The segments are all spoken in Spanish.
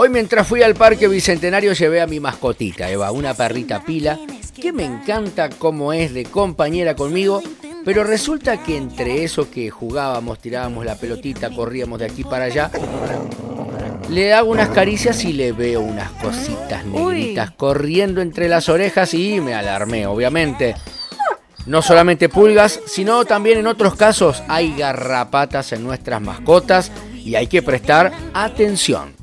Hoy mientras fui al Parque Bicentenario llevé a mi mascotita, Eva, una perrita pila, que me encanta cómo es de compañera conmigo, pero resulta que entre eso que jugábamos, tirábamos la pelotita, corríamos de aquí para allá, le hago unas caricias y le veo unas cositas negritas corriendo entre las orejas y me alarmé, obviamente. No solamente pulgas, sino también en otros casos hay garrapatas en nuestras mascotas y hay que prestar atención.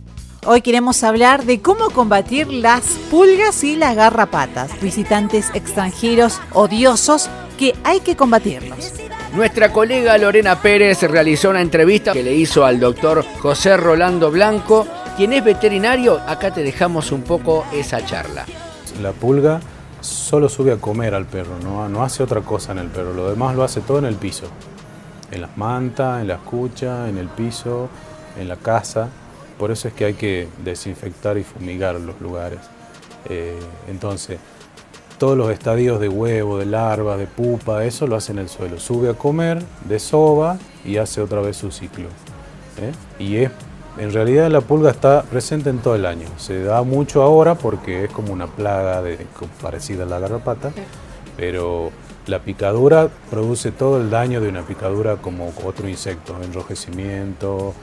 Hoy queremos hablar de cómo combatir las pulgas y las garrapatas, visitantes extranjeros odiosos que hay que combatirlos. Nuestra colega Lorena Pérez realizó una entrevista que le hizo al doctor José Rolando Blanco, quien es veterinario. Acá te dejamos un poco esa charla. La pulga solo sube a comer al perro, no, no hace otra cosa en el perro, lo demás lo hace todo en el piso, en las mantas, en la escucha, en el piso, en la casa. Por eso es que hay que desinfectar y fumigar los lugares. Eh, entonces, todos los estadios de huevo, de larva, de pupa, eso lo hace en el suelo. Sube a comer, desova y hace otra vez su ciclo. ¿eh? Y es, en realidad la pulga está presente en todo el año. Se da mucho ahora porque es como una plaga de, parecida a la garrapata, pero la picadura produce todo el daño de una picadura como otro insecto, enrojecimiento,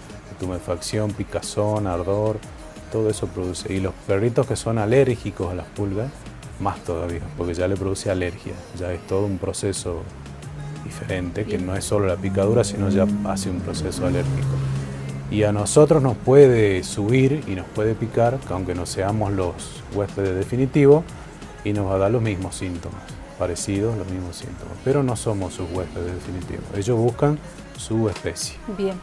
tumefacción, picazón, ardor, todo eso produce. Y los perritos que son alérgicos a las pulgas, más todavía, porque ya le produce alergia, ya es todo un proceso diferente, que no es solo la picadura, sino ya hace un proceso alérgico. Y a nosotros nos puede subir y nos puede picar, aunque no seamos los huéspedes definitivos, y nos va a dar los mismos síntomas, parecidos, los mismos síntomas, pero no somos sus huéspedes definitivos. Ellos buscan su especie. Bien.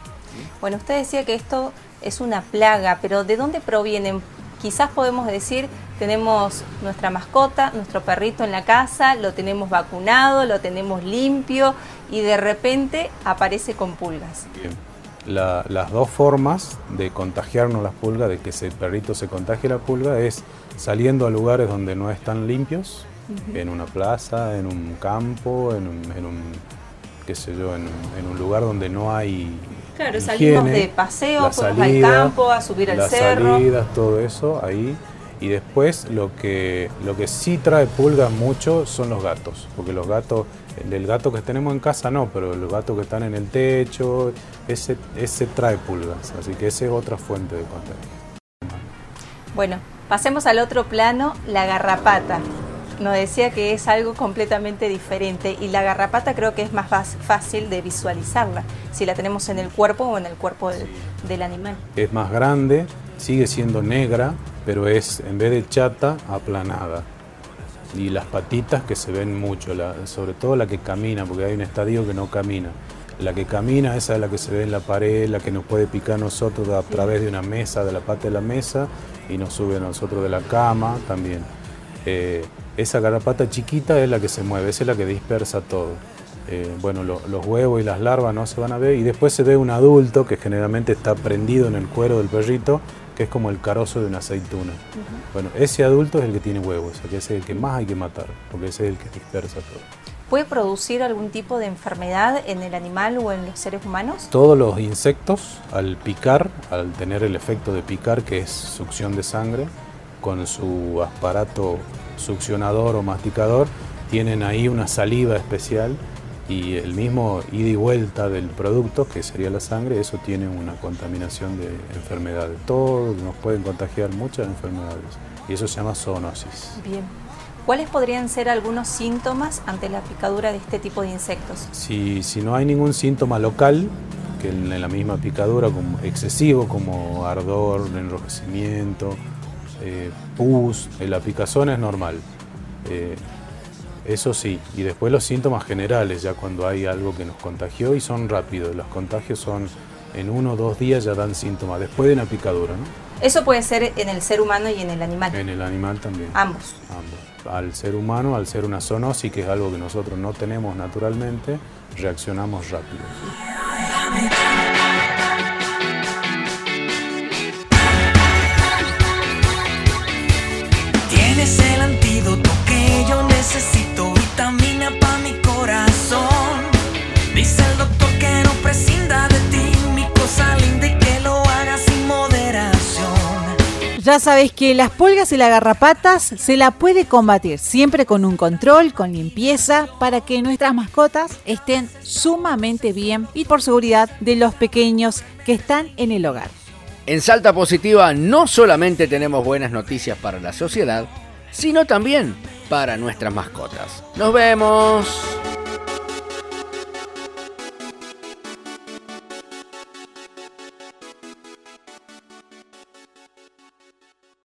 Bueno, usted decía que esto es una plaga, pero ¿de dónde provienen? Quizás podemos decir, tenemos nuestra mascota, nuestro perrito en la casa, lo tenemos vacunado, lo tenemos limpio y de repente aparece con pulgas. Bien. las dos formas de contagiarnos las pulgas, de que ese perrito se contagie la pulga, es saliendo a lugares donde no están limpios, en una plaza, en un campo, en un, qué sé yo, en, en un lugar donde no hay Claro, salimos de paseo, fuimos al campo, a subir al cerro. Las salidas, todo eso ahí. Y después lo que, lo que sí trae pulgas mucho son los gatos, porque los gatos, el, gato que tenemos en casa no, pero los gatos que están en el techo, ese, ese trae pulgas, así que esa es otra fuente de contagio. Bueno, pasemos al otro plano, la garrapata nos decía que es algo completamente diferente y la garrapata creo que es más fácil de visualizarla, si la tenemos en el cuerpo o en el cuerpo del, animal. Es más grande, sigue siendo negra, pero es en vez de chata, aplanada. Y las patitas que se ven mucho, sobre todo la que camina, porque hay un estadio que no camina. La que camina, esa es la que se ve en la pared, la que nos puede picar nosotros a través de una mesa, de la pata de la mesa, y nos sube a nosotros de la cama también. Eh, esa garrapata chiquita es la que se mueve, esa es la que dispersa todo. Eh, bueno, los huevos y las larvas no se van a ver y después se ve un adulto que generalmente está prendido en el cuero del perrito, que es como el carozo de una aceituna. Bueno, ese adulto es el que tiene huevos, que es el que más hay que matar, porque ese es el que dispersa todo. ¿Puede producir algún tipo de enfermedad en el animal o en los seres humanos? Todos los insectos, al picar, al tener el efecto de picar, que es succión de sangre, con su aparato succionador o masticador, tienen ahí una saliva especial y el mismo ida y vuelta del producto, que sería la sangre, eso tiene una contaminación de enfermedades. Todos nos pueden contagiar muchas enfermedades y eso se llama zoonosis. Bien. ¿Cuáles podrían ser algunos síntomas ante la picadura de este tipo de insectos? Si, si no hay ningún síntoma local, que en la misma picadura como excesivo como ardor, enrojecimiento, eh, pus, la picazón es normal. Eh, eso sí, y después los síntomas generales, ya cuando hay algo que nos contagió y son rápidos, los contagios son en uno o dos días ya dan síntomas, después de una picadura. ¿no? Eso puede ser en el ser humano y en el animal. En el animal también. Ambos. Ambos. Al ser humano, al ser una zoonosis, que es algo que nosotros no tenemos naturalmente, reaccionamos rápido. Es el antídoto que yo necesito, vitamina para mi corazón. Dice el doctor que no prescinda de ti, mi cosa linda y que lo haga sin moderación. Ya sabes que las pulgas y las garrapatas se la puede combatir siempre con un control, con limpieza, para que nuestras mascotas estén sumamente bien y por seguridad de los pequeños que están en el hogar. En Salta Positiva no solamente tenemos buenas noticias para la sociedad, sino también para nuestras mascotas. Nos vemos.